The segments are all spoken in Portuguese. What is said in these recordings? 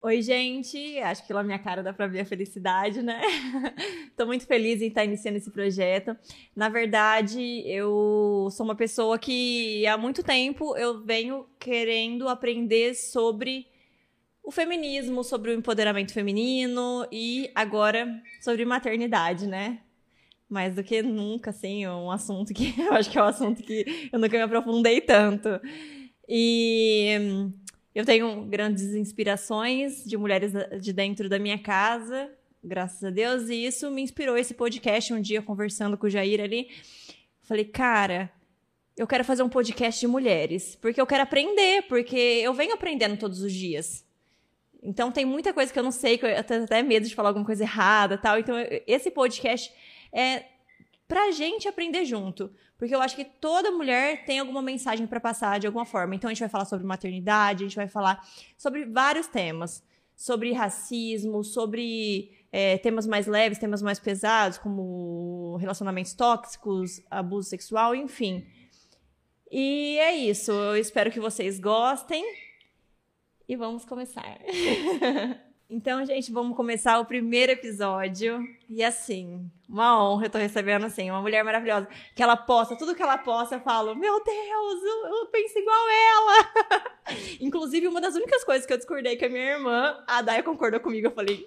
Oi, gente. Acho que pela minha cara dá pra ver a felicidade, né? Tô muito feliz em estar iniciando esse projeto. Na verdade, eu sou uma pessoa que há muito tempo eu venho querendo aprender sobre o feminismo, sobre o empoderamento feminino e agora sobre maternidade, né? Mais do que nunca, assim, é um assunto que eu acho que é um assunto que eu nunca me aprofundei tanto. E eu tenho grandes inspirações de mulheres de dentro da minha casa, graças a Deus, e isso me inspirou esse podcast um dia conversando com o Jair ali. Falei, cara, eu quero fazer um podcast de mulheres, porque eu quero aprender, porque eu venho aprendendo todos os dias. Então tem muita coisa que eu não sei, que eu tenho até medo de falar alguma coisa errada, tal. Então esse podcast é pra gente aprender junto. Porque eu acho que toda mulher tem alguma mensagem para passar de alguma forma. Então a gente vai falar sobre maternidade, a gente vai falar sobre vários temas. Sobre racismo, sobre é, temas mais leves, temas mais pesados, como relacionamentos tóxicos, abuso sexual, enfim. E é isso. Eu espero que vocês gostem. E vamos começar. Então, gente, vamos começar o primeiro episódio. E assim, uma honra eu tô recebendo, assim, uma mulher maravilhosa. Que ela posta, tudo que ela posta, eu falo, meu Deus, eu, eu penso igual ela. Inclusive, uma das únicas coisas que eu discordei com a minha irmã, a Daya concordou comigo. Eu falei,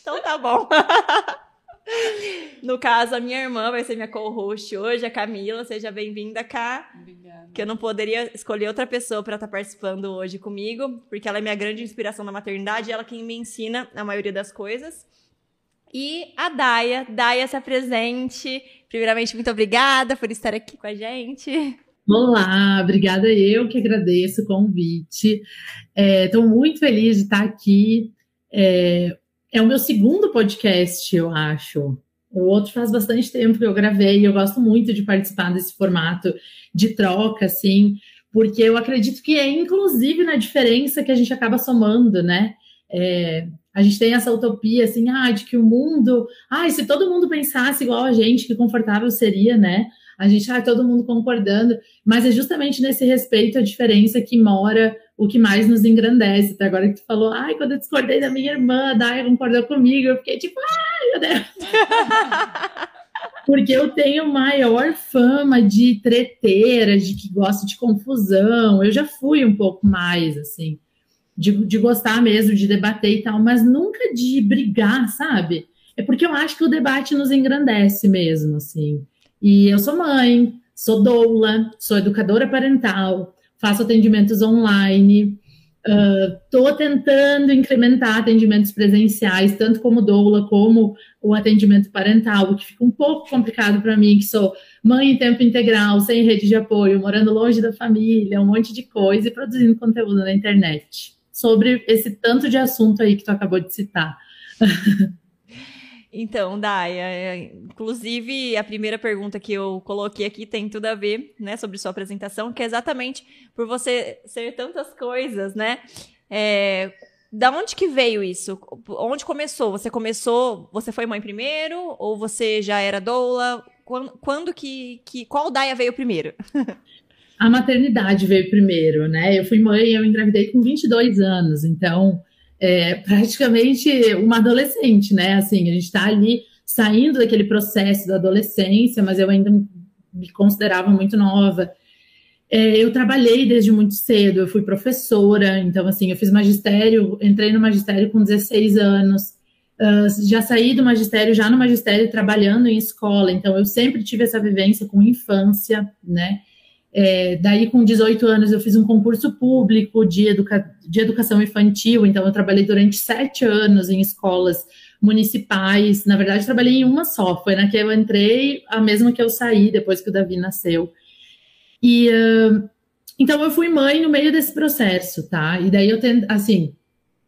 então tá bom. No caso, a minha irmã vai ser minha co-host hoje, a Camila. Seja bem-vinda, Cá. Obrigada. Que eu não poderia escolher outra pessoa para estar tá participando hoje comigo, porque ela é minha grande inspiração na maternidade, ela quem me ensina a maioria das coisas. E a Daia. Daia, se apresente. Primeiramente, muito obrigada por estar aqui com a gente. Olá, obrigada eu que agradeço o convite. Estou é, muito feliz de estar aqui. É, é o meu segundo podcast, eu acho. O outro faz bastante tempo que eu gravei e eu gosto muito de participar desse formato de troca, assim, porque eu acredito que é inclusive na diferença que a gente acaba somando, né? É, a gente tem essa utopia, assim, ah, de que o mundo, ah, se todo mundo pensasse igual a gente, que confortável seria, né? A gente, ah, todo mundo concordando, mas é justamente nesse respeito a diferença que mora o que mais nos engrandece. Até agora que tu falou, ai, quando eu discordei da minha irmã, a Daya concordou comigo, eu fiquei tipo, ai, meu Deus. Porque eu tenho maior fama de treteira, de que gosto de confusão. Eu já fui um pouco mais, assim, de, de gostar mesmo, de debater e tal, mas nunca de brigar, sabe? É porque eu acho que o debate nos engrandece mesmo, assim. E eu sou mãe, sou doula, sou educadora parental, faço atendimentos online, estou uh, tentando incrementar atendimentos presenciais, tanto como doula, como o atendimento parental, o que fica um pouco complicado para mim, que sou mãe em tempo integral, sem rede de apoio, morando longe da família, um monte de coisa e produzindo conteúdo na internet sobre esse tanto de assunto aí que tu acabou de citar. Então, Daya, é, inclusive a primeira pergunta que eu coloquei aqui tem tudo a ver, né, sobre sua apresentação, que é exatamente por você ser tantas coisas, né? É, da onde que veio isso? Onde começou? Você começou, você foi mãe primeiro ou você já era doula? Quando, quando que, que qual Daya veio primeiro? a maternidade veio primeiro, né? Eu fui mãe, eu engravidei com 22 anos, então é, praticamente uma adolescente, né? Assim, a gente está ali saindo daquele processo da adolescência, mas eu ainda me considerava muito nova. É, eu trabalhei desde muito cedo, eu fui professora, então, assim, eu fiz magistério, entrei no magistério com 16 anos, uh, já saí do magistério, já no magistério, trabalhando em escola, então, eu sempre tive essa vivência com infância, né? É, daí, com 18 anos, eu fiz um concurso público de, educa de educação infantil, então eu trabalhei durante sete anos em escolas municipais. Na verdade, trabalhei em uma só, foi na que eu entrei, a mesma que eu saí depois que o Davi nasceu. E uh, então eu fui mãe no meio desse processo, tá? E daí eu assim,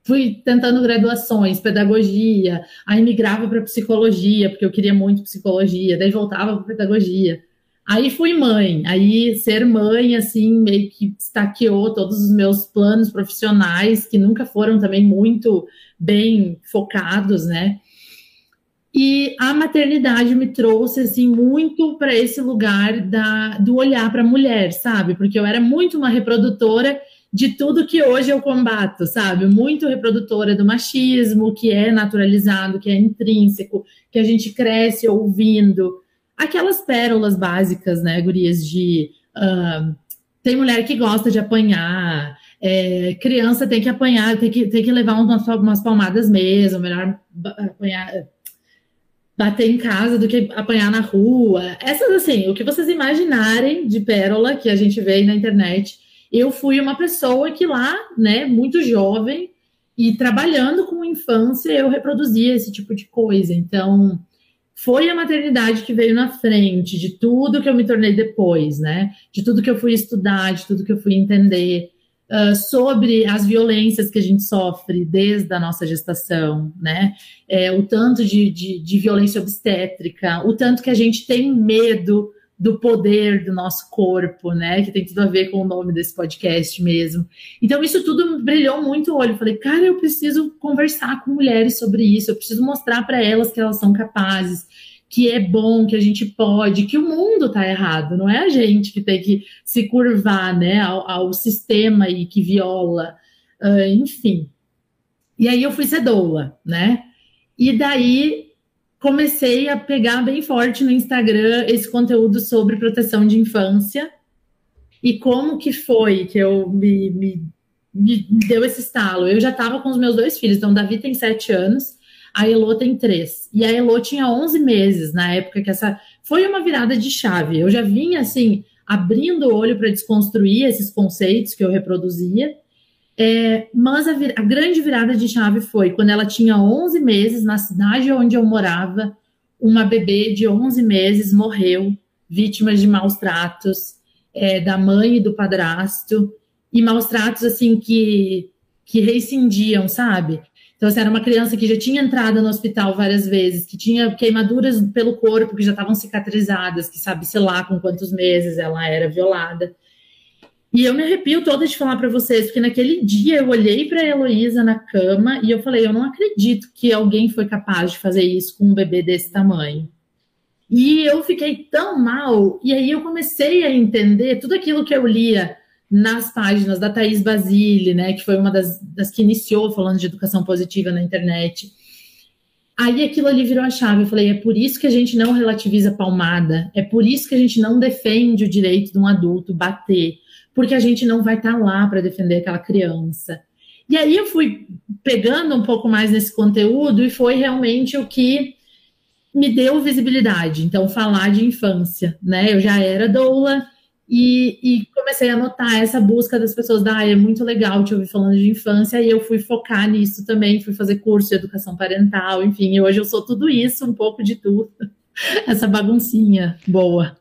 fui tentando graduações, pedagogia, aí migrava para psicologia, porque eu queria muito psicologia, daí voltava para pedagogia. Aí fui mãe, aí ser mãe, assim, meio que estaqueou todos os meus planos profissionais, que nunca foram também muito bem focados, né? E a maternidade me trouxe, assim, muito para esse lugar da, do olhar para a mulher, sabe? Porque eu era muito uma reprodutora de tudo que hoje eu combato, sabe? Muito reprodutora do machismo, que é naturalizado, que é intrínseco, que a gente cresce ouvindo. Aquelas pérolas básicas, né, gurias, de uh, tem mulher que gosta de apanhar, é, criança tem que apanhar, tem que, tem que levar umas, umas palmadas mesmo, melhor apanhar, bater em casa do que apanhar na rua. Essas, assim, o que vocês imaginarem de pérola que a gente vê na internet. Eu fui uma pessoa que lá, né, muito jovem, e trabalhando com infância, eu reproduzia esse tipo de coisa. Então, foi a maternidade que veio na frente de tudo que eu me tornei depois, né? De tudo que eu fui estudar, de tudo que eu fui entender uh, sobre as violências que a gente sofre desde a nossa gestação, né? É, o tanto de, de, de violência obstétrica, o tanto que a gente tem medo do poder do nosso corpo, né? Que tem tudo a ver com o nome desse podcast mesmo. Então, isso tudo brilhou muito o olho. Eu falei, cara, eu preciso conversar com mulheres sobre isso, eu preciso mostrar para elas que elas são capazes, que é bom, que a gente pode, que o mundo está errado, não é a gente que tem que se curvar né, ao, ao sistema e que viola, uh, enfim. E aí eu fui ser doula, né? E daí comecei a pegar bem forte no Instagram esse conteúdo sobre proteção de infância e como que foi que eu me, me, me deu esse estalo. Eu já estava com os meus dois filhos, então Davi tem sete anos a Elo tem três. E a Elo tinha 11 meses na época que essa. Foi uma virada de chave. Eu já vinha, assim, abrindo o olho para desconstruir esses conceitos que eu reproduzia. É, mas a, a, grande virada de chave foi quando ela tinha 11 meses, na cidade onde eu morava, uma bebê de 11 meses morreu, vítima de maus tratos é, da mãe e do padrasto, e maus tratos assim que, que rescindiam, sabe? Então, assim, era uma criança que já tinha entrado no hospital várias vezes, que tinha queimaduras pelo corpo que já estavam cicatrizadas, que sabe, sei lá, com quantos meses ela era violada. E eu me arrepio toda de falar para vocês, porque naquele dia eu olhei para a Heloísa na cama e eu falei: eu não acredito que alguém foi capaz de fazer isso com um bebê desse tamanho. E eu fiquei tão mal, e aí eu comecei a entender tudo aquilo que eu lia nas páginas da Thaís Basile, né, que foi uma das, das que iniciou falando de educação positiva na internet. Aí aquilo ali virou a chave. Eu falei: é por isso que a gente não relativiza palmada, é por isso que a gente não defende o direito de um adulto bater, porque a gente não vai estar tá lá para defender aquela criança. E aí eu fui pegando um pouco mais nesse conteúdo e foi realmente o que me deu visibilidade. Então, falar de infância, né? Eu já era doula, e, e, comecei a notar essa busca das pessoas, da ah, é muito legal te ouvir falando de infância, e eu fui focar nisso também, fui fazer curso de educação parental, enfim, e hoje eu sou tudo isso, um pouco de tudo, essa baguncinha boa.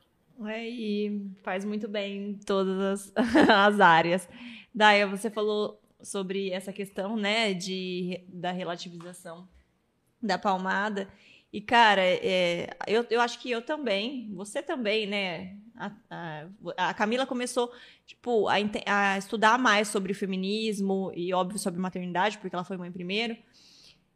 É, e faz muito bem em todas as, as áreas. Daia, você falou sobre essa questão, né, de, da relativização da palmada, e, cara, é, eu, eu acho que eu também, você também, né? A, a, a Camila começou, tipo, a, a, estudar mais sobre feminismo e, óbvio, sobre maternidade, porque ela foi mãe primeiro.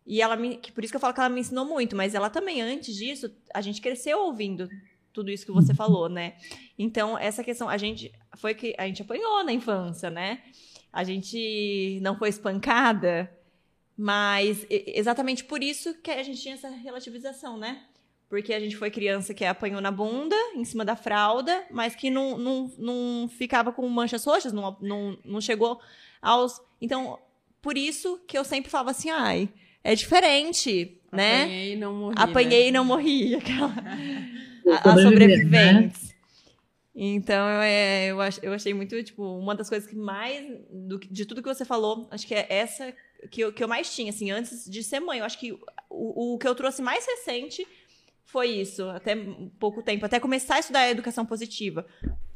E ela me. Por isso que eu falo que ela me ensinou muito, mas ela também, antes disso, a gente cresceu ouvindo tudo isso que você falou, né? Então, essa questão, a gente. Foi que a gente apanhou na infância, né? A gente não foi espancada. Mas exatamente por isso que a gente tinha essa relativização, né? Porque a gente foi criança que apanhou na bunda, em cima da fralda, mas que não, não, não ficava com manchas roxas, não, não, não chegou aos. Então, por isso que eu sempre falava assim, ai, é diferente, né? Apanhei e não morri. Apanhei né? e não morri, aquela. a, a sobreviventes. Né? Então, é, eu, eu achei muito, tipo, uma das coisas que mais, do, de tudo que você falou, acho que é essa que eu, que eu mais tinha, assim, antes de ser mãe. Eu acho que o, o que eu trouxe mais recente foi isso, até pouco tempo, até começar a estudar a educação positiva.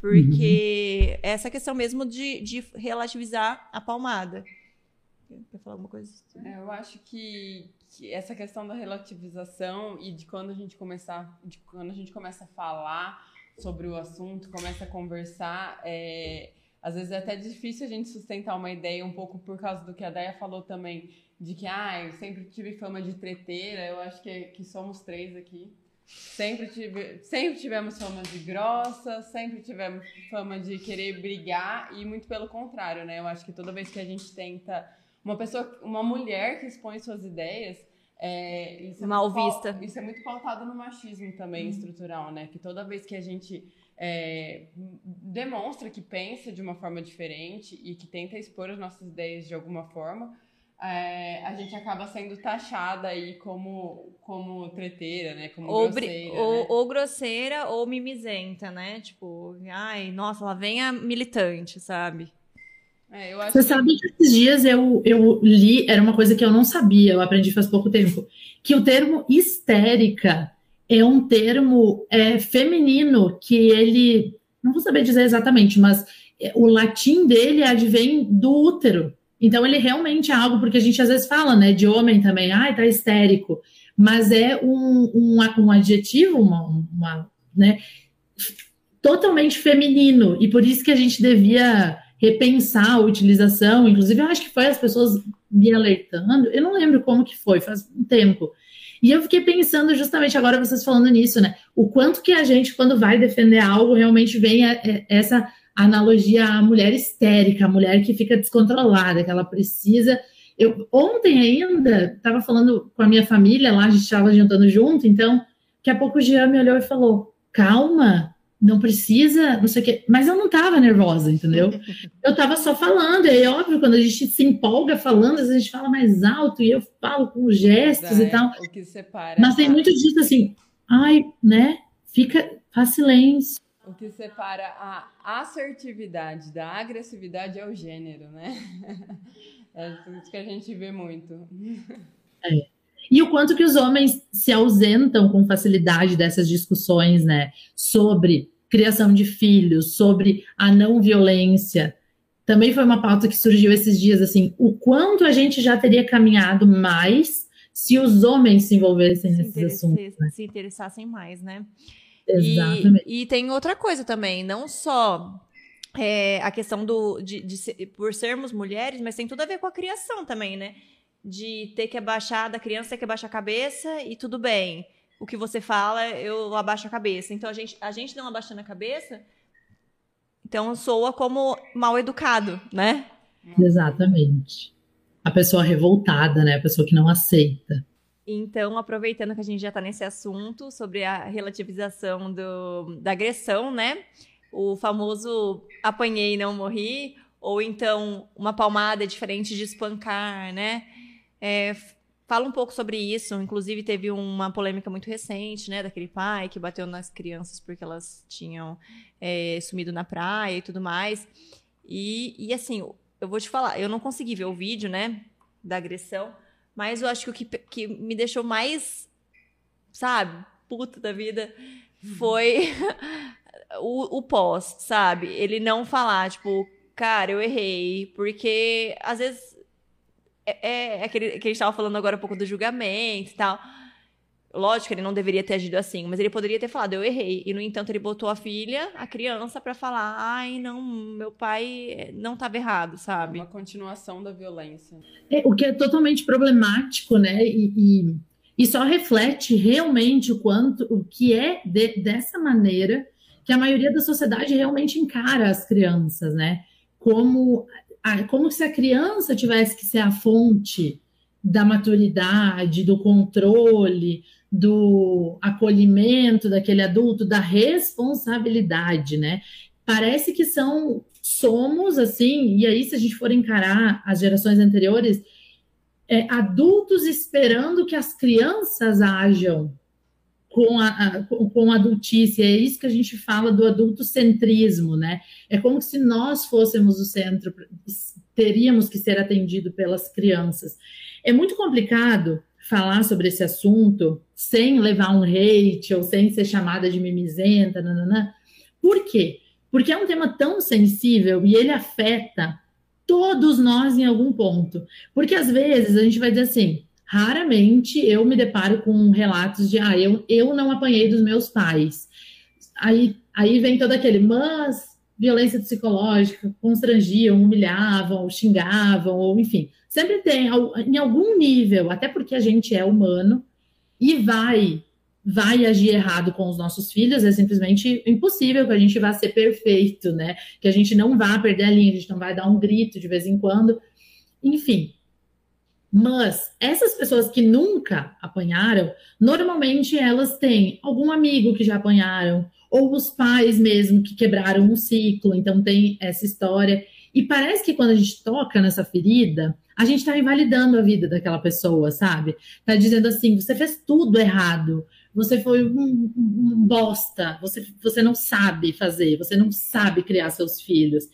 Porque uhum. essa questão mesmo de, de relativizar a palmada. Quer falar alguma coisa? É, eu acho que, que, essa questão da relativização e de quando a gente começar, de quando a gente começa a falar sobre o assunto, começa a conversar, é, às vezes é até difícil a gente sustentar uma ideia um pouco por causa do que a Daya falou também, de que, ah, eu sempre tive fama de treteira, eu acho que, que somos três aqui. Sempre, tive, sempre tivemos fama de grossa, sempre tivemos fama de querer brigar e muito pelo contrário, né? Eu acho que toda vez que a gente tenta uma pessoa, uma mulher que expõe suas ideias, é, isso é mal vista. Isso é muito pautado no machismo também uhum. estrutural, né? Que toda vez que a gente é, demonstra que pensa de uma forma diferente e que tenta expor as nossas ideias de alguma forma, é, a gente acaba sendo taxada aí como, como treteira, né? Como ou, grosseira. Ou, né? ou grosseira ou mimizenta, né? Tipo, ai, nossa, lá vem a militante, sabe? É, Você que... sabe que esses dias eu, eu li, era uma coisa que eu não sabia, eu aprendi faz pouco tempo, que o termo histérica é um termo é, feminino que ele, não vou saber dizer exatamente, mas é, o latim dele advém do útero. Então ele realmente é algo, porque a gente às vezes fala, né, de homem também, ai, tá histérico, mas é um, um, um adjetivo, uma, uma, né, totalmente feminino, e por isso que a gente devia repensar a utilização, inclusive eu acho que foi as pessoas me alertando, eu não lembro como que foi, faz um tempo. E eu fiquei pensando justamente agora vocês falando nisso, né? O quanto que a gente, quando vai defender algo, realmente vem a, a, essa analogia à mulher histérica, a mulher que fica descontrolada, que ela precisa. Eu ontem ainda estava falando com a minha família lá, a gente estava jantando junto, então daqui a pouco o Jean me olhou e falou: calma, não precisa, não sei o quê. Mas eu não estava nervosa, entendeu? Eu estava só falando. E é óbvio, quando a gente se empolga falando, a gente fala mais alto e eu falo com gestos é, e tal. O que separa. Mas tem muito disso assim, ai, né? Fica, faz silêncio. O que separa a assertividade da agressividade é o gênero, né? É isso que a gente vê muito. É. E o quanto que os homens se ausentam com facilidade dessas discussões, né? Sobre criação de filhos, sobre a não violência. Também foi uma pauta que surgiu esses dias, assim, o quanto a gente já teria caminhado mais se os homens se envolvessem se nesses assuntos. Né? Se interessassem mais, né? Exatamente. E, e, tem outra coisa também, não só é, a questão do de, de, de, por sermos mulheres, mas tem tudo a ver com a criação também, né? De ter que abaixar, da criança ter que abaixar a cabeça e tudo bem. O que você fala, eu abaixo a cabeça. Então a gente, a gente não abaixando a cabeça, então soa como mal educado, né? Exatamente. A pessoa revoltada, né? A pessoa que não aceita. Então, aproveitando que a gente já está nesse assunto sobre a relativização do, da agressão, né? O famoso apanhei e não morri, ou então uma palmada é diferente de espancar, né? É, fala um pouco sobre isso. Inclusive, teve uma polêmica muito recente, né? Daquele pai que bateu nas crianças porque elas tinham é, sumido na praia e tudo mais. E, e, assim, eu vou te falar, eu não consegui ver o vídeo, né? Da agressão. Mas eu acho que o que, que me deixou mais, sabe, puta da vida foi o, o pós, sabe? Ele não falar, tipo, cara, eu errei. Porque às vezes é, é, é aquele que a gente estava falando agora um pouco do julgamento e tal. Lógico ele não deveria ter agido assim, mas ele poderia ter falado, eu errei. E, no entanto, ele botou a filha, a criança, para falar, ai, não, meu pai não estava errado, sabe? Uma continuação da violência. É, o que é totalmente problemático, né? E, e, e, só reflete realmente o quanto, o que é de, dessa maneira que a maioria da sociedade realmente encara as crianças, né? Como como se a criança tivesse que ser a fonte da maturidade, do controle, do acolhimento daquele adulto, da responsabilidade, né? Parece que são somos assim, e aí se a gente for encarar as gerações anteriores, é, adultos esperando que as crianças ajam com a, a, com a adultice. É isso que a gente fala do adultocentrismo, né? É como se nós fôssemos o centro, teríamos que ser atendido pelas crianças. É muito complicado falar sobre esse assunto sem levar um hate ou sem ser chamada de mimizenta, nananã. Por quê? Porque é um tema tão sensível e ele afeta todos nós em algum ponto. Porque às vezes a gente vai dizer assim, raramente eu me deparo com relatos de ah, eu, eu não apanhei dos meus pais. Aí, aí vem todo aquele, mas violência psicológica, constrangiam, humilhavam, xingavam, ou enfim, sempre tem em algum nível, até porque a gente é humano, e vai vai agir errado com os nossos filhos, é simplesmente impossível que a gente vá ser perfeito, né? Que a gente não vá perder a linha, a gente não vai dar um grito de vez em quando. Enfim. Mas essas pessoas que nunca apanharam, normalmente elas têm algum amigo que já apanharam, ou os pais mesmo que quebraram um ciclo, então tem essa história. E parece que quando a gente toca nessa ferida, a gente está invalidando a vida daquela pessoa, sabe? Tá dizendo assim, você fez tudo errado, você foi um, um bosta, você, você não sabe fazer, você não sabe criar seus filhos.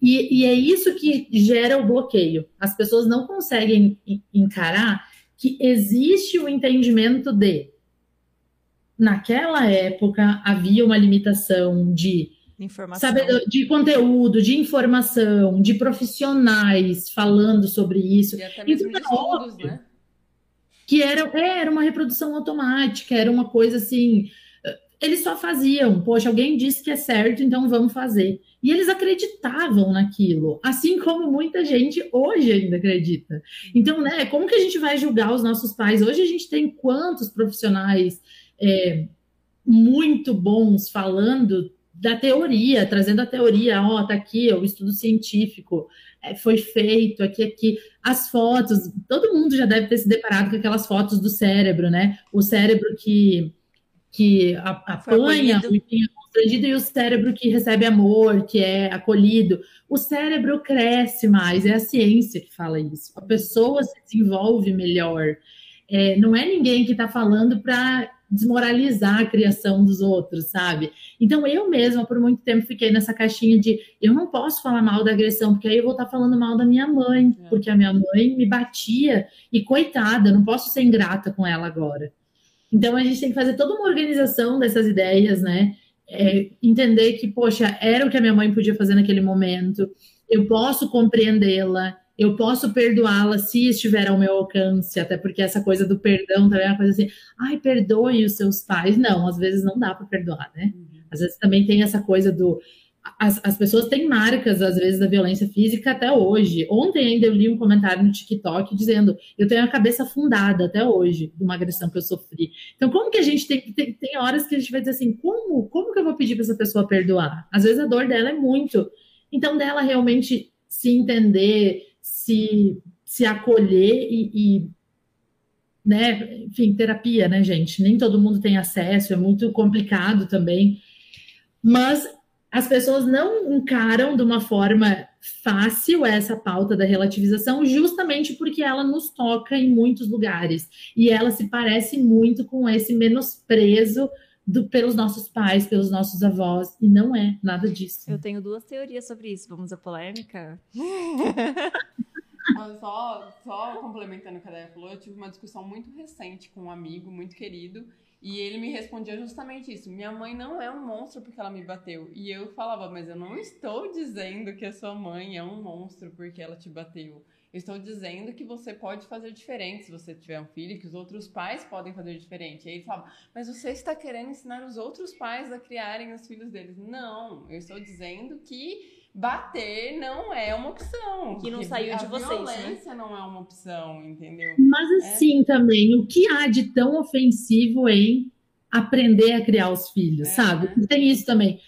E, e é isso que gera o bloqueio. As pessoas não conseguem encarar que existe o entendimento de naquela época havia uma limitação de informação. de conteúdo, de informação, de profissionais falando sobre isso. E até mesmo então, de estudos, né? Que era, é, era uma reprodução automática, era uma coisa assim. Eles só faziam, poxa, alguém disse que é certo, então vamos fazer. E eles acreditavam naquilo, assim como muita gente hoje ainda acredita. Então, né, como que a gente vai julgar os nossos pais? Hoje a gente tem quantos profissionais é, muito bons falando da teoria, trazendo a teoria, ó, oh, tá aqui, o estudo científico, é, foi feito aqui, aqui, as fotos, todo mundo já deve ter se deparado com aquelas fotos do cérebro, né? O cérebro que, que apanha, enfim, é constrangido, e o cérebro que recebe amor, que é acolhido. O cérebro cresce mais, é a ciência que fala isso. A pessoa se desenvolve melhor. É, não é ninguém que está falando para desmoralizar a criação dos outros, sabe? Então eu mesma por muito tempo fiquei nessa caixinha de eu não posso falar mal da agressão, porque aí eu vou estar falando mal da minha mãe, é. porque a minha mãe me batia e coitada, não posso ser ingrata com ela agora. Então a gente tem que fazer toda uma organização dessas ideias, né? É, entender que, poxa, era o que a minha mãe podia fazer naquele momento, eu posso compreendê-la, eu posso perdoá-la se estiver ao meu alcance, até porque essa coisa do perdão também é uma coisa assim, ai, perdoe os seus pais. Não, às vezes não dá para perdoar, né? Uhum. Às vezes também tem essa coisa do. As, as pessoas têm marcas, às vezes, da violência física até hoje. Ontem ainda eu li um comentário no TikTok dizendo: eu tenho a cabeça afundada até hoje de uma agressão que eu sofri. Então, como que a gente tem. Tem, tem horas que a gente vai dizer assim: como, como que eu vou pedir para essa pessoa perdoar? Às vezes a dor dela é muito. Então, dela realmente se entender, se, se acolher e, e né, enfim, terapia, né, gente? Nem todo mundo tem acesso, é muito complicado também. Mas as pessoas não encaram de uma forma fácil essa pauta da relativização, justamente porque ela nos toca em muitos lugares e ela se parece muito com esse menosprezo do, pelos nossos pais, pelos nossos avós, e não é nada disso. Eu tenho duas teorias sobre isso. Vamos à polêmica? só, só complementando o que a Daya falou, eu tive uma discussão muito recente com um amigo muito querido. E ele me respondia justamente isso. Minha mãe não é um monstro porque ela me bateu. E eu falava, mas eu não estou dizendo que a sua mãe é um monstro porque ela te bateu. Eu estou dizendo que você pode fazer diferente se você tiver um filho, que os outros pais podem fazer diferente. E aí ele falava, mas você está querendo ensinar os outros pais a criarem os filhos deles. Não, eu estou dizendo que bater não é uma opção. Que não saiu de vocês. Né? violência né? não é uma opção, entendeu? Mas é. assim é. também, o que há de tão ofensivo em aprender a criar os filhos, é. sabe? Tem isso também.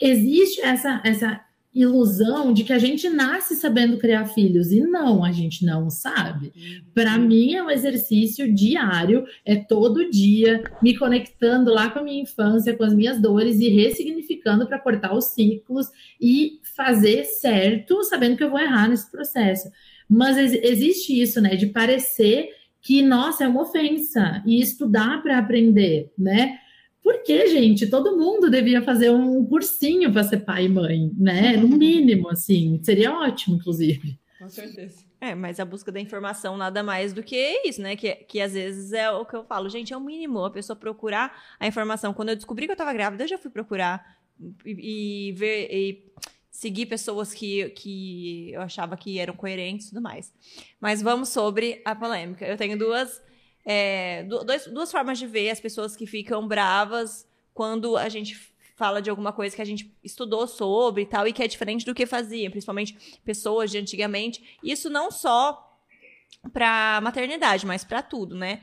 Existe essa, essa ilusão de que a gente nasce sabendo criar filhos e não, a gente não sabe. Para uhum. mim é um exercício diário, é todo dia me conectando lá com a minha infância, com as minhas dores e ressignificando para cortar os ciclos e fazer certo, sabendo que eu vou errar nesse processo. Mas existe isso, né, de parecer que nossa, é uma ofensa e estudar para aprender, né? Porque, gente, todo mundo devia fazer um cursinho para ser pai e mãe, né? No mínimo, assim. Seria ótimo, inclusive. Com certeza. É, mas a busca da informação nada mais do que isso, né? Que, que às vezes é o que eu falo, gente, é o mínimo a pessoa procurar a informação. Quando eu descobri que eu estava grávida, eu já fui procurar e, e ver e seguir pessoas que, que eu achava que eram coerentes e tudo mais. Mas vamos sobre a polêmica. Eu tenho duas é, dois, duas formas de ver as pessoas que ficam bravas quando a gente fala de alguma coisa que a gente estudou sobre e tal, e que é diferente do que fazia, principalmente pessoas de antigamente. Isso não só para maternidade, mas para tudo, né?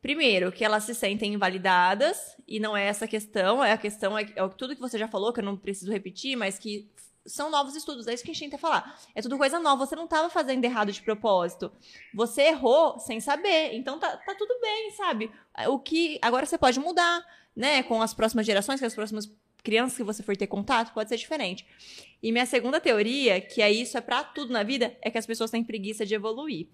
Primeiro, que elas se sentem invalidadas, e não é essa a questão, é a questão, é, é tudo que você já falou, que eu não preciso repetir, mas que são novos estudos, é isso que a gente tenta falar. É tudo coisa nova, você não estava fazendo errado de propósito. Você errou sem saber, então tá, tá tudo bem, sabe? O que agora você pode mudar, né? Com as próximas gerações, com as próximas crianças que você for ter contato, pode ser diferente. E minha segunda teoria, que é isso, é para tudo na vida, é que as pessoas têm preguiça de evoluir.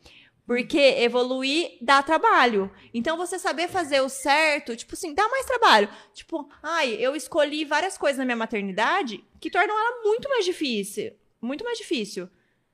Porque evoluir dá trabalho. Então, você saber fazer o certo, tipo assim, dá mais trabalho. Tipo, ai, eu escolhi várias coisas na minha maternidade que tornam ela muito mais difícil. Muito mais difícil,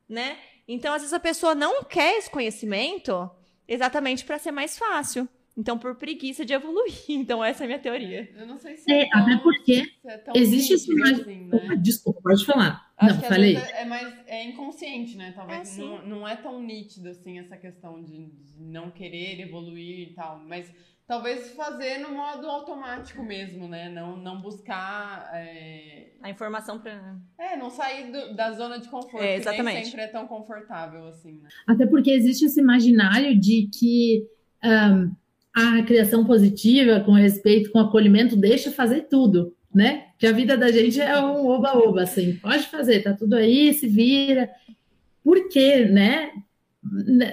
né? Então, às vezes, a pessoa não quer esse conhecimento exatamente para ser mais fácil. Então, por preguiça de evoluir. Então, essa é a minha teoria. Eu não sei se é, é tão, até porque é existe esse assim, né? Desculpa, pode falar. Acho não, que falei. É, mais é inconsciente, né? Talvez é, não, não é tão nítido assim essa questão de, de não querer evoluir e tal, mas talvez fazer no modo automático mesmo, né? Não, não buscar é... a informação para é não sair do, da zona de conforto. É, exatamente. Que nem sempre é tão confortável assim. Né? Até porque existe esse imaginário de que um, a criação positiva, com respeito, com acolhimento, deixa fazer tudo né? Que a vida da gente é um oba-oba, assim, pode fazer, tá tudo aí, se vira. Por quê, né?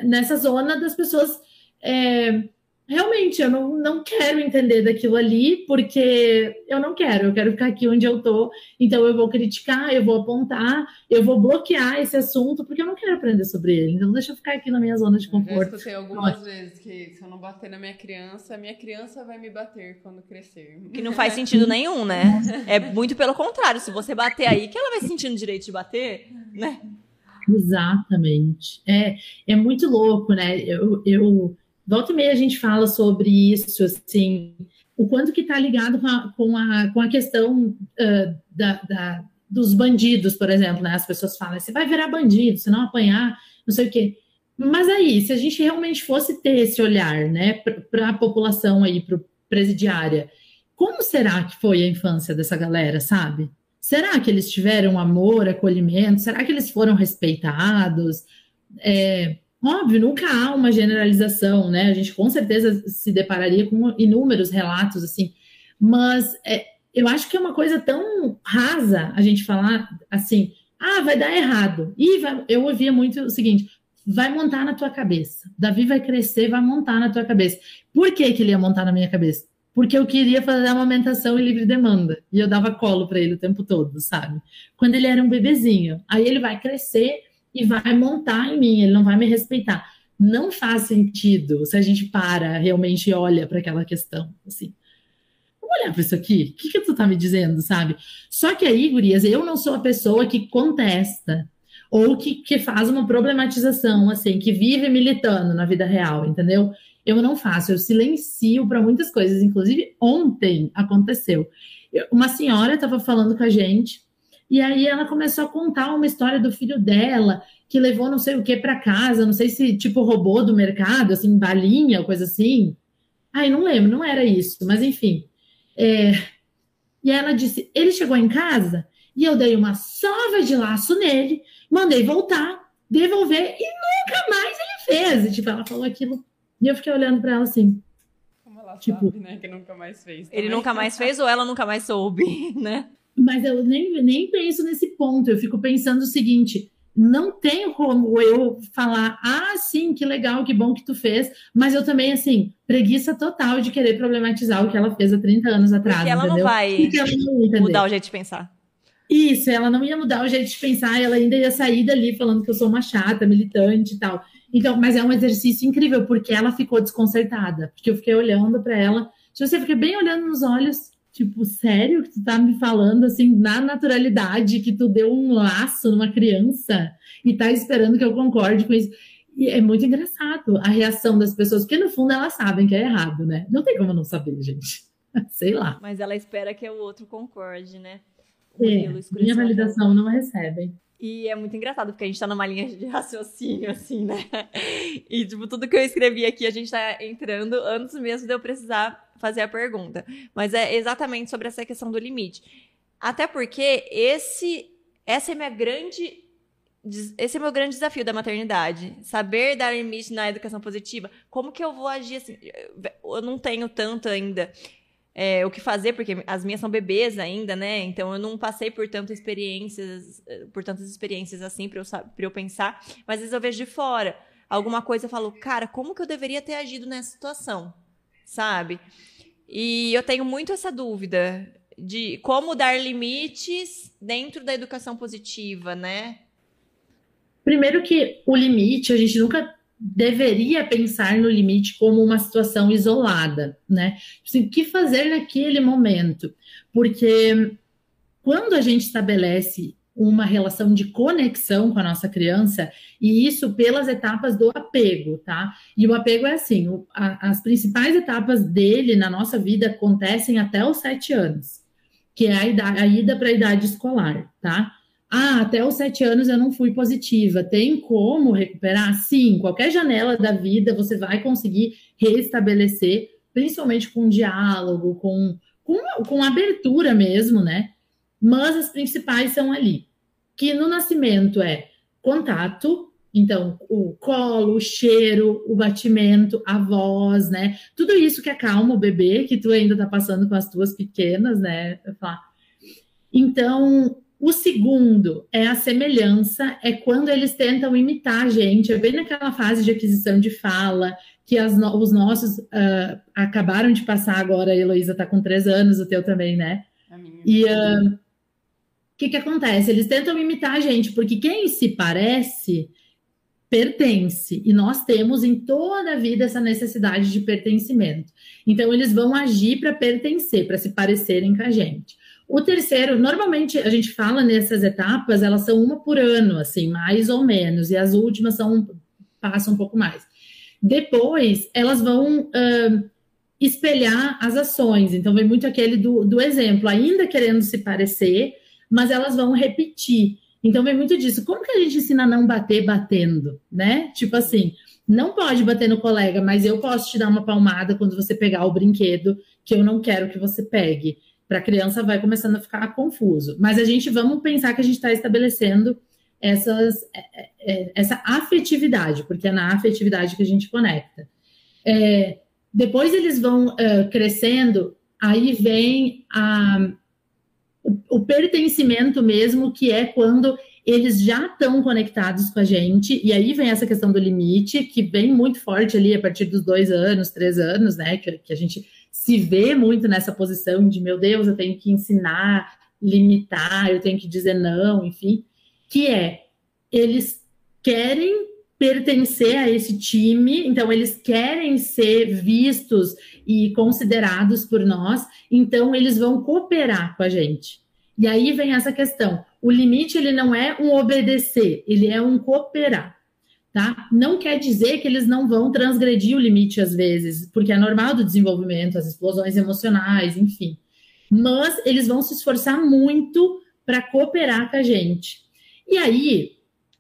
Nessa zona das pessoas é, realmente eu não, não quero entender daquilo ali, porque eu não quero, eu quero ficar aqui onde eu tô, então eu vou criticar, eu vou apontar, eu vou bloquear esse assunto, porque eu não quero aprender sobre ele. Então deixa eu ficar aqui na minha zona de conforto. Eu escutei algumas vezes que se eu não bater na minha criança, minha criança vai me bater quando crescer. Que não faz sentido nenhum, né? É muito pelo contrário, se você bater aí, que ela vai sentindo direito de bater, né? Exatamente. É, é muito louco, né? Eu, eu Volta e meia a gente fala sobre isso, assim, o quanto que está ligado com a, com a, com a questão uh, da, da, dos bandidos, por exemplo, né? As pessoas falam, você vai virar bandido, se não apanhar, não sei o quê. Mas aí, se a gente realmente fosse ter esse olhar, né, para a população aí, para presidiária, como será que foi a infância dessa galera, sabe? Será que eles tiveram amor, acolhimento? Será que eles foram respeitados? É, Óbvio, nunca há uma generalização, né? A gente com certeza se depararia com inúmeros relatos assim, mas é, eu acho que é uma coisa tão rasa a gente falar assim, ah, vai dar errado. E vai, eu ouvia muito o seguinte: vai montar na tua cabeça. Davi vai crescer, vai montar na tua cabeça. Por que, que ele ia montar na minha cabeça? Porque eu queria fazer amamentação e livre demanda. E eu dava colo para ele o tempo todo, sabe? Quando ele era um bebezinho. Aí ele vai crescer e vai montar em mim, ele não vai me respeitar. Não faz sentido se a gente para realmente e olha para aquela questão, assim. Vamos olhar para isso aqui? O que, que tu tá me dizendo, sabe? Só que aí, gurias, eu não sou a pessoa que contesta ou que, que faz uma problematização, assim, que vive militando na vida real, entendeu? Eu não faço, eu silencio para muitas coisas. Inclusive, ontem aconteceu. Uma senhora estava falando com a gente e aí ela começou a contar uma história do filho dela, que levou não sei o que para casa, não sei se tipo roubou do mercado, assim, balinha ou coisa assim. Ai, não lembro, não era isso, mas enfim. É... E ela disse: ele chegou em casa e eu dei uma sova de laço nele, mandei voltar, devolver e nunca mais ele fez. E, tipo, ela falou aquilo. E eu fiquei olhando para ela assim. Como ela tipo, sabe, né? Que nunca mais fez. Também. Ele nunca mais fez ou ela nunca mais soube, né? Mas eu nem, nem penso nesse ponto. Eu fico pensando o seguinte: não tem como eu falar, ah, sim, que legal, que bom que tu fez, mas eu também, assim, preguiça total de querer problematizar o que ela fez há 30 anos atrás. Porque ela entendeu? não vai ela não mudar o jeito de pensar. Isso, ela não ia mudar o jeito de pensar, ela ainda ia sair dali falando que eu sou uma chata, militante e tal. Então, mas é um exercício incrível, porque ela ficou desconcertada, porque eu fiquei olhando para ela, se você fica bem olhando nos olhos, Tipo, sério que tu tá me falando assim, na naturalidade, que tu deu um laço numa criança e tá esperando que eu concorde com isso. E é muito engraçado a reação das pessoas, porque no fundo elas sabem que é errado, né? Não tem como não saber, gente. Sei lá. Mas ela espera que o outro concorde, né? É, minha validação não recebem. E é muito engraçado, porque a gente tá numa linha de raciocínio, assim, né? E, tipo, tudo que eu escrevi aqui, a gente tá entrando antes mesmo de eu precisar fazer a pergunta. Mas é exatamente sobre essa questão do limite. Até porque esse, essa é minha grande esse é meu grande desafio da maternidade. Saber dar limite na educação positiva. Como que eu vou agir assim? Eu não tenho tanto ainda é, o que fazer, porque as minhas são bebês ainda, né? Então eu não passei por tantas experiências, por tantas experiências assim para eu, eu pensar. Mas às vezes eu vejo de fora alguma coisa e falo, cara, como que eu deveria ter agido nessa situação? Sabe? E eu tenho muito essa dúvida de como dar limites dentro da educação positiva, né? Primeiro que o limite, a gente nunca deveria pensar no limite como uma situação isolada, né? Assim, o que fazer naquele momento? Porque quando a gente estabelece uma relação de conexão com a nossa criança, e isso pelas etapas do apego, tá? E o apego é assim: o, a, as principais etapas dele na nossa vida acontecem até os sete anos, que é a, idade, a ida para a idade escolar, tá? Ah, até os sete anos eu não fui positiva. Tem como recuperar? Sim, qualquer janela da vida você vai conseguir restabelecer, principalmente com diálogo, com, com, com abertura mesmo, né? Mas as principais são ali. Que no nascimento é contato, então, o colo, o cheiro, o batimento, a voz, né? Tudo isso que acalma o bebê, que tu ainda tá passando com as tuas pequenas, né? Então, o segundo é a semelhança, é quando eles tentam imitar a gente, é bem naquela fase de aquisição de fala, que as, os nossos uh, acabaram de passar agora, a Heloísa está com três anos, o teu também, né? E ah, o uh, que, que acontece? Eles tentam imitar a gente, porque quem se parece pertence, e nós temos em toda a vida essa necessidade de pertencimento. Então, eles vão agir para pertencer, para se parecerem com a gente. O terceiro, normalmente a gente fala nessas etapas, elas são uma por ano, assim, mais ou menos, e as últimas são passam um pouco mais. Depois, elas vão uh, espelhar as ações. Então, vem muito aquele do, do exemplo, ainda querendo se parecer, mas elas vão repetir. Então, vem muito disso. Como que a gente ensina a não bater batendo, né? Tipo assim, não pode bater no colega, mas eu posso te dar uma palmada quando você pegar o brinquedo que eu não quero que você pegue para a criança vai começando a ficar confuso. Mas a gente vamos pensar que a gente está estabelecendo essas, é, é, é, essa afetividade, porque é na afetividade que a gente conecta. É, depois eles vão uh, crescendo, aí vem a, o, o, pertencimento mesmo, que é quando eles já estão conectados com a gente, e aí vem essa questão do limite, que vem muito forte ali a partir dos dois anos, três anos, né? Que, que a gente se vê muito nessa posição de, meu Deus, eu tenho que ensinar, limitar, eu tenho que dizer não, enfim, que é, eles querem pertencer a esse time, então eles querem ser vistos e considerados por nós, então eles vão cooperar com a gente. E aí vem essa questão. O limite ele não é um obedecer, ele é um cooperar tá? Não quer dizer que eles não vão transgredir o limite às vezes, porque é normal do desenvolvimento, as explosões emocionais, enfim. Mas eles vão se esforçar muito para cooperar com a gente. E aí,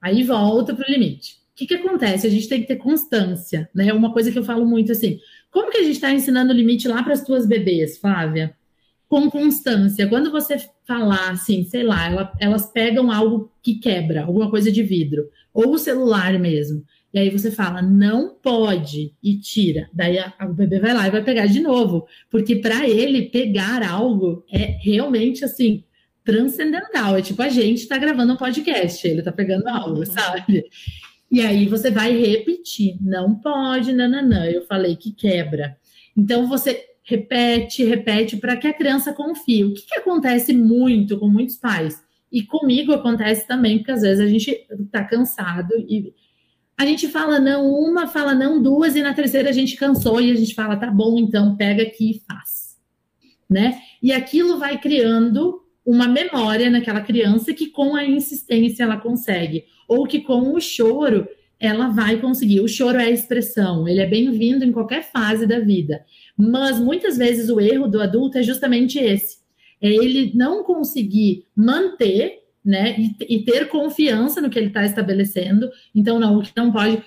aí volta para o limite. O que, que acontece? A gente tem que ter constância, né? Uma coisa que eu falo muito assim: como que a gente está ensinando o limite lá para as tuas bebês, Flávia? Com constância. Quando você falar assim, sei lá, ela, elas pegam algo que quebra, alguma coisa de vidro ou o celular mesmo. E aí você fala, não pode, e tira. Daí a, a, o bebê vai lá e vai pegar de novo. Porque para ele pegar algo é realmente assim, transcendental. É tipo a gente tá gravando um podcast, ele tá pegando algo, uhum. sabe? E aí você vai repetir, não pode, nananã. Eu falei que quebra. Então você repete, repete para que a criança confie. O que, que acontece muito com muitos pais? E comigo acontece também, porque às vezes a gente está cansado e a gente fala não uma, fala não duas, e na terceira a gente cansou e a gente fala, tá bom, então pega aqui e faz. Né? E aquilo vai criando uma memória naquela criança que com a insistência ela consegue, ou que com o choro ela vai conseguir. O choro é a expressão, ele é bem-vindo em qualquer fase da vida. Mas muitas vezes o erro do adulto é justamente esse é ele não conseguir manter, né, e, e ter confiança no que ele está estabelecendo. Então, não, o que não pode.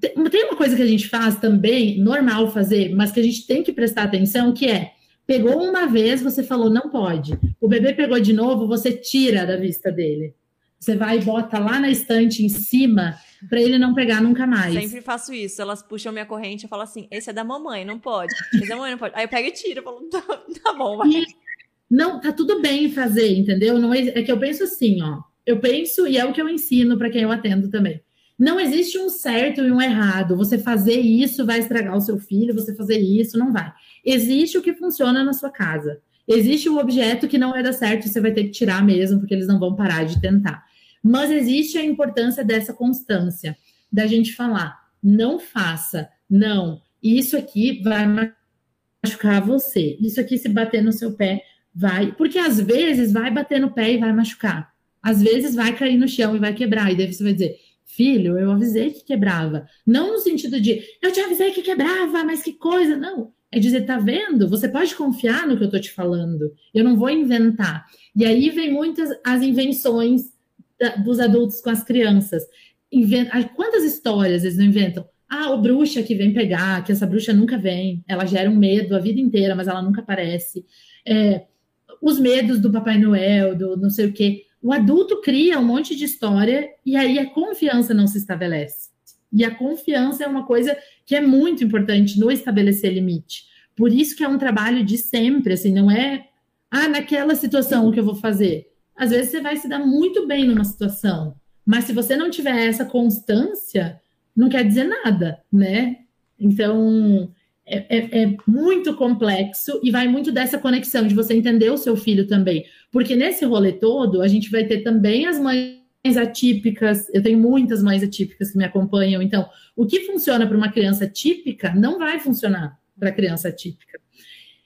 Tem uma coisa que a gente faz também, normal fazer, mas que a gente tem que prestar atenção, que é pegou uma vez, você falou não pode. O bebê pegou de novo, você tira da vista dele. Você vai e bota lá na estante em cima para ele não pegar nunca mais. Sempre faço isso. Elas puxam minha corrente e falam assim: esse é da mamãe, não pode. Esse é da mamãe, não pode. Aí eu pego e tiro. Eu falo, tá, tá bom, vai. E, não, tá tudo bem fazer, entendeu? Não é, é que eu penso assim, ó. Eu penso, e é o que eu ensino para quem eu atendo também. Não existe um certo e um errado. Você fazer isso vai estragar o seu filho, você fazer isso não vai. Existe o que funciona na sua casa. Existe um objeto que não vai dar certo, você vai ter que tirar mesmo, porque eles não vão parar de tentar. Mas existe a importância dessa constância, da gente falar, não faça, não, isso aqui vai machucar você, isso aqui se bater no seu pé vai, porque às vezes vai bater no pé e vai machucar, às vezes vai cair no chão e vai quebrar, e daí você vai dizer, filho, eu avisei que quebrava, não no sentido de, eu te avisei que quebrava, mas que coisa, não, é dizer, tá vendo? Você pode confiar no que eu tô te falando. Eu não vou inventar. E aí vem muitas as invenções dos adultos com as crianças. Inventa, quantas histórias eles não inventam? Ah, o bruxa que vem pegar, que essa bruxa nunca vem, ela gera um medo a vida inteira, mas ela nunca aparece. É, os medos do Papai Noel, do não sei o quê. O adulto cria um monte de história e aí a confiança não se estabelece. E a confiança é uma coisa que é muito importante no estabelecer limite. Por isso que é um trabalho de sempre, assim, não é ah, naquela situação o que eu vou fazer às vezes você vai se dar muito bem numa situação, mas se você não tiver essa constância, não quer dizer nada, né? Então, é, é, é, muito complexo e vai muito dessa conexão de você entender o seu filho também. Porque nesse rolê todo, a gente vai ter também as mães atípicas. Eu tenho muitas mães atípicas que me acompanham. Então, o que funciona para uma criança típica não vai funcionar para criança típica.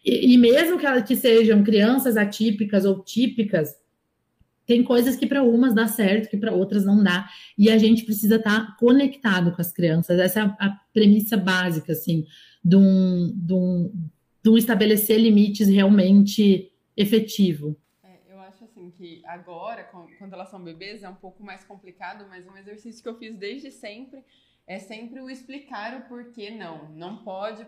E, e mesmo que, elas, que sejam crianças atípicas ou típicas, tem coisas que para umas dá certo, que para outras não dá, e a gente precisa estar tá conectado com as crianças. Essa é a, a premissa básica, assim, de um, de, um, de um estabelecer limites realmente efetivo. É, eu acho assim que agora, quando elas são bebês, é um pouco mais complicado, mas um exercício que eu fiz desde sempre é sempre o explicar o porquê não. Não pode,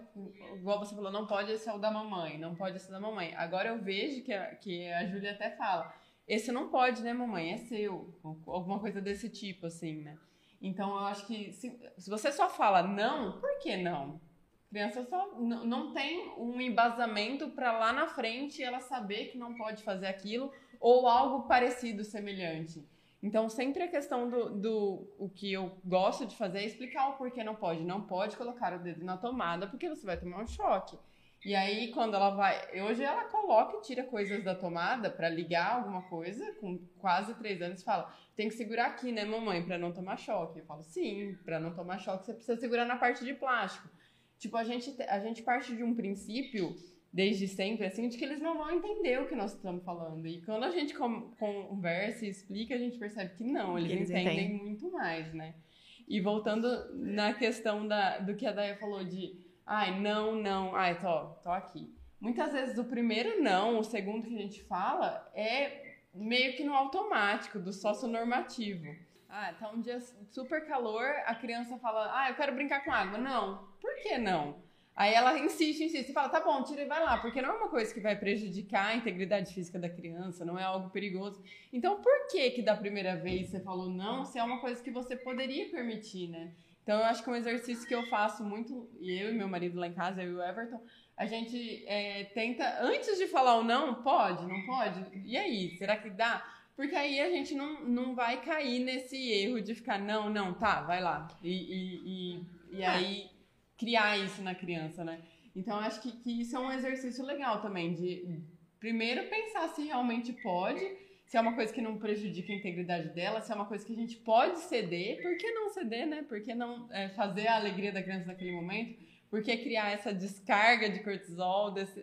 igual você falou, não pode ser o da mamãe, não pode ser da mamãe. Agora eu vejo que a, que a Júlia até fala esse não pode, né, mamãe? É seu. Alguma coisa desse tipo, assim, né? Então, eu acho que se, se você só fala não, por que não? Criança só não, não tem um embasamento para lá na frente ela saber que não pode fazer aquilo ou algo parecido, semelhante. Então, sempre a questão do, do o que eu gosto de fazer é explicar o porquê não pode. Não pode colocar o dedo na tomada porque você vai tomar um choque. E aí, quando ela vai. Hoje ela coloca e tira coisas da tomada para ligar alguma coisa, com quase três anos, fala: tem que segurar aqui, né, mamãe, para não tomar choque. Eu falo: sim, para não tomar choque você precisa segurar na parte de plástico. Tipo, a gente, a gente parte de um princípio, desde sempre, assim, de que eles não vão entender o que nós estamos falando. E quando a gente conversa e explica, a gente percebe que não, eles, eles entendem, entendem muito mais, né? E voltando na questão da, do que a Daya falou de Ai, não, não. Ai, tô, tô aqui. Muitas vezes o primeiro não, o segundo que a gente fala, é meio que no automático, do sócio normativo. Ah, tá um dia super calor, a criança fala, ah, eu quero brincar com água. Não. Por que não? Aí ela insiste, insiste, fala, tá bom, tira e vai lá, porque não é uma coisa que vai prejudicar a integridade física da criança, não é algo perigoso. Então, por que que da primeira vez você falou não, se é uma coisa que você poderia permitir, né? Então, eu acho que um exercício que eu faço muito, e eu e meu marido lá em casa, eu e o Everton, a gente é, tenta, antes de falar o não, pode, não pode? E aí, será que dá? Porque aí a gente não, não vai cair nesse erro de ficar, não, não, tá, vai lá. E, e, e, e aí criar isso na criança, né? Então, acho que, que isso é um exercício legal também, de primeiro pensar se realmente pode se é uma coisa que não prejudica a integridade dela, se é uma coisa que a gente pode ceder, por que não ceder, né? Por que não é, fazer a alegria da criança naquele momento? Por que criar essa descarga de cortisol, desse,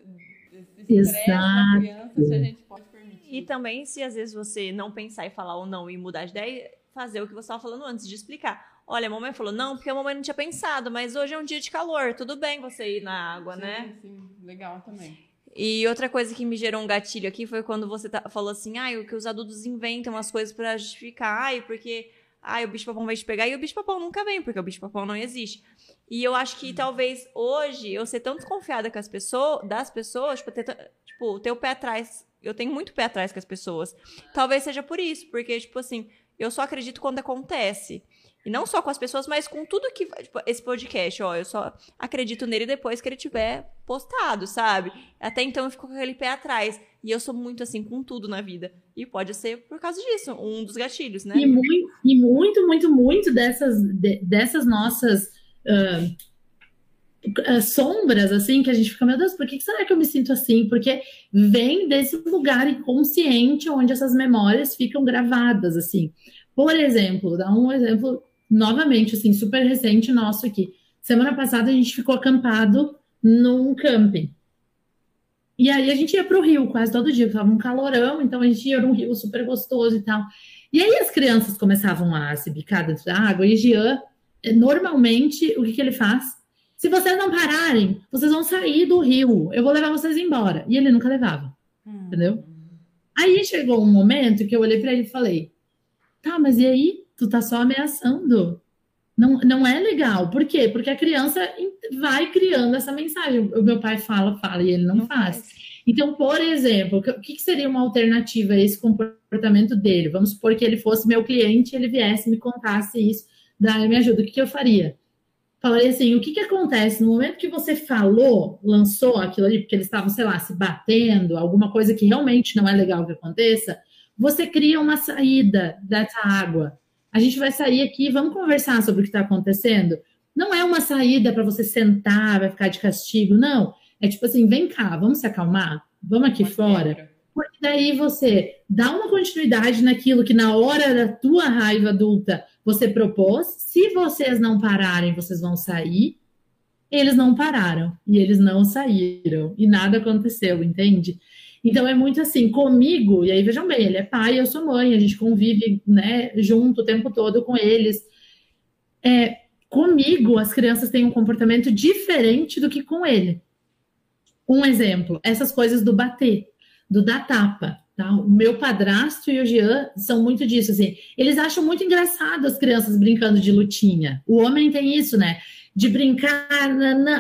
desse estresse da criança, se a gente pode permitir? E também, se às vezes você não pensar e falar ou não e mudar de ideia, fazer o que você estava falando antes, de explicar. Olha, a mamãe falou, não, porque a mamãe não tinha pensado, mas hoje é um dia de calor, tudo bem você ir na água, sim, né? Sim, legal também. E outra coisa que me gerou um gatilho aqui foi quando você tá, falou assim, ai, o que os adultos inventam as coisas para justificar, ai, porque ai, o bicho-papão vai te pegar e o bicho-papão nunca vem, porque o bicho-papão não existe. E eu acho que talvez hoje eu ser tão desconfiada com as pessoas, das pessoas, tipo, ter, tipo, ter o pé atrás. Eu tenho muito pé atrás com as pessoas. Talvez seja por isso, porque, tipo assim, eu só acredito quando acontece. E não só com as pessoas, mas com tudo que. Tipo, esse podcast, ó, eu só acredito nele depois que ele tiver postado, sabe? Até então eu fico com aquele pé atrás. E eu sou muito assim com tudo na vida. E pode ser por causa disso, um dos gatilhos, né? E muito, e muito, muito, muito dessas, de, dessas nossas. Uh sombras, assim, que a gente fica, meu Deus, por que será que eu me sinto assim? Porque vem desse lugar inconsciente onde essas memórias ficam gravadas, assim. Por exemplo, dá um exemplo novamente, assim, super recente nosso aqui. Semana passada a gente ficou acampado num camping. E aí a gente ia para o rio quase todo dia, tava um calorão, então a gente ia num rio super gostoso e tal. E aí as crianças começavam a se bicar dentro da água, e Jean, normalmente, o que, que ele faz? Se vocês não pararem, vocês vão sair do rio, eu vou levar vocês embora. E ele nunca levava, hum. entendeu? Aí chegou um momento que eu olhei para ele e falei: tá, mas e aí? tu tá só ameaçando. Não, não é legal. Por quê? Porque a criança vai criando essa mensagem. O meu pai fala, fala, e ele não, não faz. faz. Então, por exemplo, o que, seria uma alternativa a esse comportamento dele? Vamos supor que ele fosse meu cliente e ele viesse me contasse isso, daí me ajuda. O que eu faria? Falaria assim: o que, que acontece no momento que você falou, lançou aquilo ali, porque eles estavam, sei lá, se batendo, alguma coisa que realmente não é legal que aconteça, você cria uma saída dessa água a gente vai sair aqui, vamos conversar sobre o que está acontecendo. Não é uma saída para você sentar, vai ficar de castigo, não. É tipo assim, vem cá, vamos se acalmar, vamos aqui fora. Porque daí você dá uma continuidade naquilo que na hora da tua raiva adulta você propôs. Se vocês não pararem, vocês vão sair. Eles não pararam e eles não saíram e nada aconteceu, entende? Então é muito assim, comigo, e aí vejam bem, ele é pai, eu sou mãe, a gente convive né, junto o tempo todo com eles. É, comigo, as crianças têm um comportamento diferente do que com ele. Um exemplo, essas coisas do bater, do dar tapa. Tá? O meu padrasto e o Jean são muito disso, assim. Eles acham muito engraçado as crianças brincando de lutinha. O homem tem isso, né? De brincar,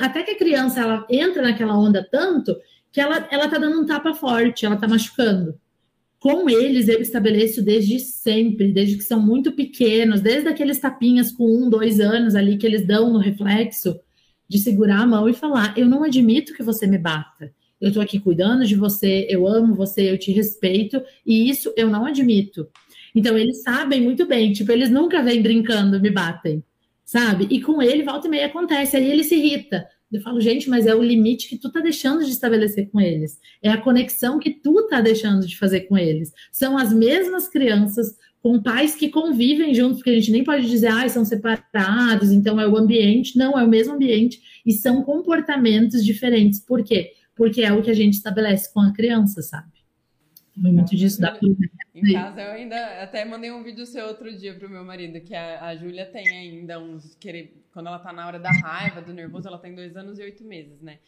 até que a criança ela entra naquela onda tanto que ela, ela tá dando um tapa forte, ela tá machucando. Com eles, eu estabeleço desde sempre, desde que são muito pequenos, desde aqueles tapinhas com um, dois anos ali que eles dão no reflexo, de segurar a mão e falar: Eu não admito que você me bata. Eu tô aqui cuidando de você, eu amo você, eu te respeito, e isso eu não admito. Então, eles sabem muito bem, tipo, eles nunca vêm brincando, me batem, sabe? E com ele, volta e meia acontece, aí ele se irrita. Eu falo, gente, mas é o limite que tu tá deixando de estabelecer com eles. É a conexão que tu tá deixando de fazer com eles. São as mesmas crianças com pais que convivem juntos, porque a gente nem pode dizer, ah, são separados, então é o ambiente. Não, é o mesmo ambiente e são comportamentos diferentes. Por quê? Porque é o que a gente estabelece com a criança, sabe? Muito disso da Em casa eu ainda até mandei um vídeo seu outro dia pro meu marido, que a, a Júlia tem ainda uns querer, quando ela tá na hora da raiva, do nervoso, ela tem dois anos e oito meses, né?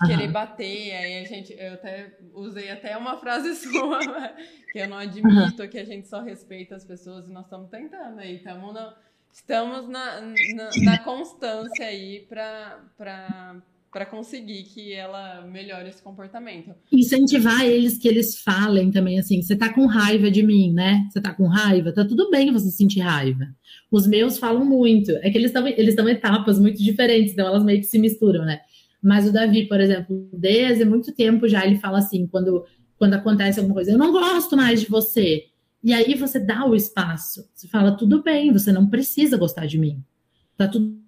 De querer bater, aí a gente, eu até usei até uma frase sua, que eu não admito, que a gente só respeita as pessoas e nós estamos tentando aí, estamos na, estamos na, na, na constância aí para para conseguir que ela melhore esse comportamento. Incentivar eles que eles falem também assim, você tá com raiva de mim, né? Você tá com raiva, tá tudo bem você sentir raiva. Os meus falam muito, é que eles estão eles em etapas muito diferentes, então elas meio que se misturam, né? Mas o Davi, por exemplo, desde muito tempo já ele fala assim, quando quando acontece alguma coisa, eu não gosto mais de você. E aí você dá o espaço. Você fala, tudo bem, você não precisa gostar de mim. Tá tudo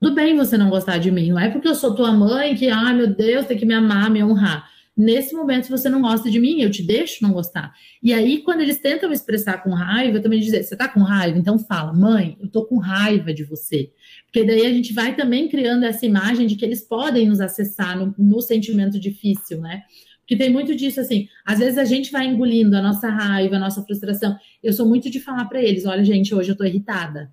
tudo bem você não gostar de mim, não é porque eu sou tua mãe que, ai meu Deus, tem que me amar, me honrar. Nesse momento, se você não gosta de mim, eu te deixo não gostar. E aí, quando eles tentam expressar com raiva, eu também dizer, você tá com raiva? Então fala, mãe, eu tô com raiva de você. Porque daí a gente vai também criando essa imagem de que eles podem nos acessar no, no sentimento difícil, né? Porque tem muito disso, assim, às vezes a gente vai engolindo a nossa raiva, a nossa frustração. Eu sou muito de falar para eles, olha, gente, hoje eu tô irritada.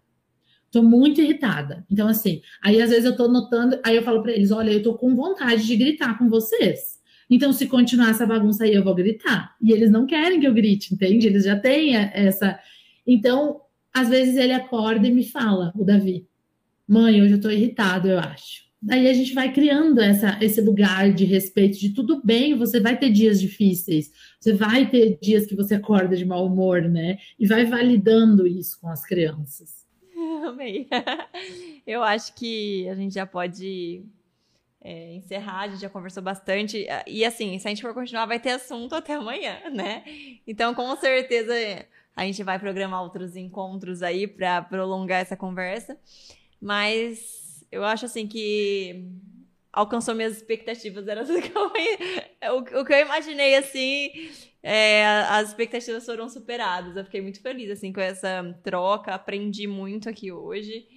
Tô muito irritada. Então, assim, aí às vezes eu tô notando, aí eu falo para eles: olha, eu tô com vontade de gritar com vocês. Então, se continuar essa bagunça aí, eu vou gritar. E eles não querem que eu grite, entende? Eles já têm essa. Então, às vezes ele acorda e me fala, o Davi: mãe, hoje eu tô irritado, eu acho. Daí a gente vai criando essa, esse lugar de respeito, de tudo bem, você vai ter dias difíceis, você vai ter dias que você acorda de mau humor, né? E vai validando isso com as crianças. Amei. Eu acho que a gente já pode é, encerrar, a gente já conversou bastante. E assim, se a gente for continuar, vai ter assunto até amanhã, né? Então, com certeza, a gente vai programar outros encontros aí para prolongar essa conversa. Mas eu acho assim que alcançou minhas expectativas. Era tudo que eu, o, o que eu imaginei assim. É, as expectativas foram superadas. Eu fiquei muito feliz assim com essa troca. Aprendi muito aqui hoje.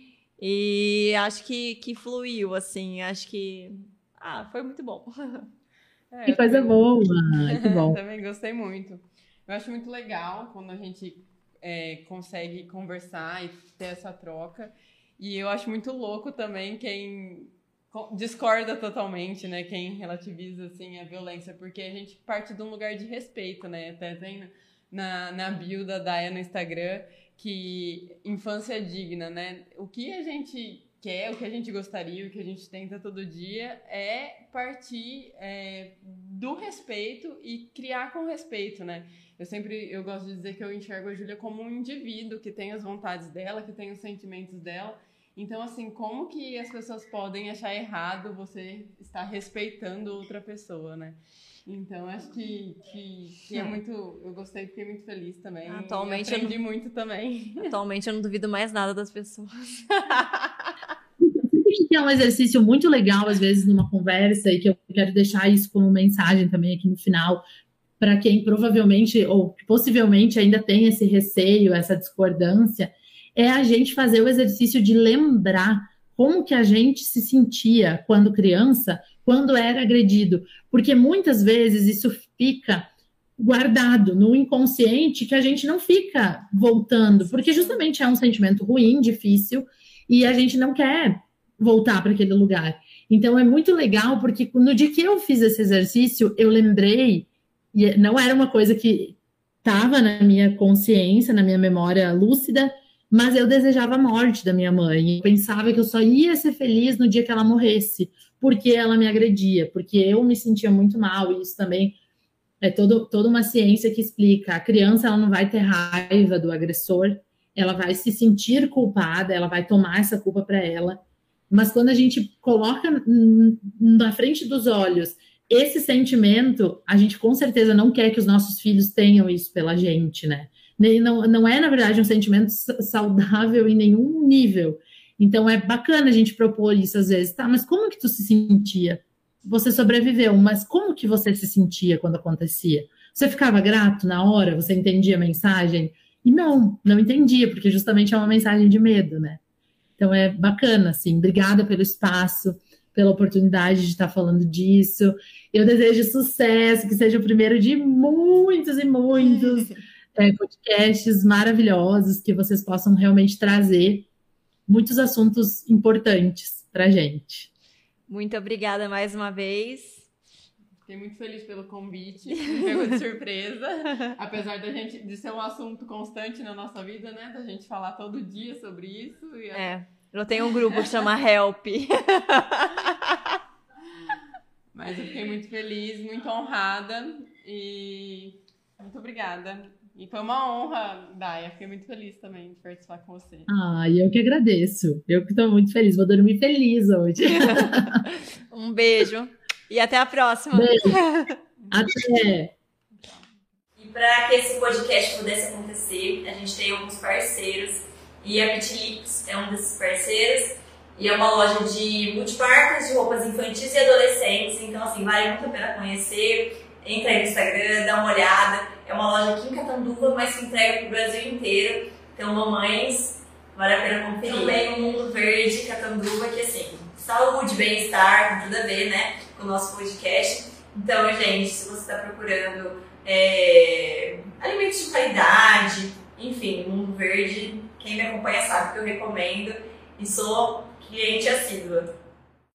E acho que, que fluiu, assim. Acho que. Ah, foi muito bom. É, que coisa também... boa! Que bom. também gostei muito. Eu acho muito legal quando a gente é, consegue conversar e ter essa troca. E eu acho muito louco também quem discorda totalmente, né? Quem relativiza assim a violência, porque a gente parte de um lugar de respeito, né? Até tem na, na bio da Daya no Instagram que infância é digna, né? O que a gente quer, o que a gente gostaria, o que a gente tenta todo dia é partir é, do respeito e criar com respeito, né? Eu sempre eu gosto de dizer que eu enxergo a Júlia como um indivíduo que tem as vontades dela, que tem os sentimentos dela então, assim, como que as pessoas podem achar errado você estar respeitando outra pessoa, né? Então, acho que, que, que é muito. Eu gostei, fiquei muito feliz também. Atualmente. aprendi eu não, muito também. Atualmente, eu não duvido mais nada das pessoas. que é um exercício muito legal, às vezes, numa conversa, e que eu quero deixar isso como mensagem também aqui no final, para quem provavelmente ou possivelmente ainda tem esse receio, essa discordância, é a gente fazer o exercício de lembrar como que a gente se sentia quando criança, quando era agredido, porque muitas vezes isso fica guardado no inconsciente que a gente não fica voltando, porque justamente é um sentimento ruim, difícil, e a gente não quer voltar para aquele lugar. Então é muito legal porque no dia que eu fiz esse exercício, eu lembrei, e não era uma coisa que estava na minha consciência, na minha memória lúcida, mas eu desejava a morte da minha mãe. Eu pensava que eu só ia ser feliz no dia que ela morresse, porque ela me agredia, porque eu me sentia muito mal. E isso também é todo, toda uma ciência que explica. A criança ela não vai ter raiva do agressor, ela vai se sentir culpada, ela vai tomar essa culpa para ela. Mas quando a gente coloca na frente dos olhos esse sentimento, a gente com certeza não quer que os nossos filhos tenham isso pela gente, né? Não, não é, na verdade, um sentimento saudável em nenhum nível. Então é bacana a gente propor isso às vezes, tá? Mas como que tu se sentia? Você sobreviveu, mas como que você se sentia quando acontecia? Você ficava grato na hora? Você entendia a mensagem? E não, não entendia, porque justamente é uma mensagem de medo, né? Então é bacana, assim. Obrigada pelo espaço, pela oportunidade de estar falando disso. Eu desejo sucesso, que seja o primeiro de muitos e muitos. é, podcasts maravilhosos que vocês possam realmente trazer muitos assuntos importantes para gente. Muito obrigada mais uma vez. Fiquei muito feliz pelo convite, me pegou de surpresa, apesar da gente de ser um assunto constante na nossa vida, né? Da gente falar todo dia sobre isso. E é, eu tenho um grupo que chama Help. Mas eu fiquei muito feliz, muito honrada e muito obrigada. E foi uma honra, Daya. Fiquei muito feliz também de participar com você. Ah, eu que agradeço. Eu que estou muito feliz. Vou dormir feliz hoje. um beijo. E até a próxima. Beijo. Até. E para que esse podcast pudesse acontecer, a gente tem alguns parceiros. E a Bitlips é um desses parceiros. E é uma loja de multiparcas de roupas infantis e adolescentes. Então, assim, vale muito a pena conhecer. Entra aí no Instagram, dá uma olhada é uma loja aqui em Catanduva, mas que entrega para o Brasil inteiro. Então, mamães, vale a pena conferir. Também o Mundo Verde Catanduva, que assim, saúde, bem-estar, tudo a ver, né, com o nosso podcast. Então, gente, se você está procurando é, alimentos de qualidade, enfim, Mundo Verde, quem me acompanha sabe que eu recomendo e sou cliente assídua.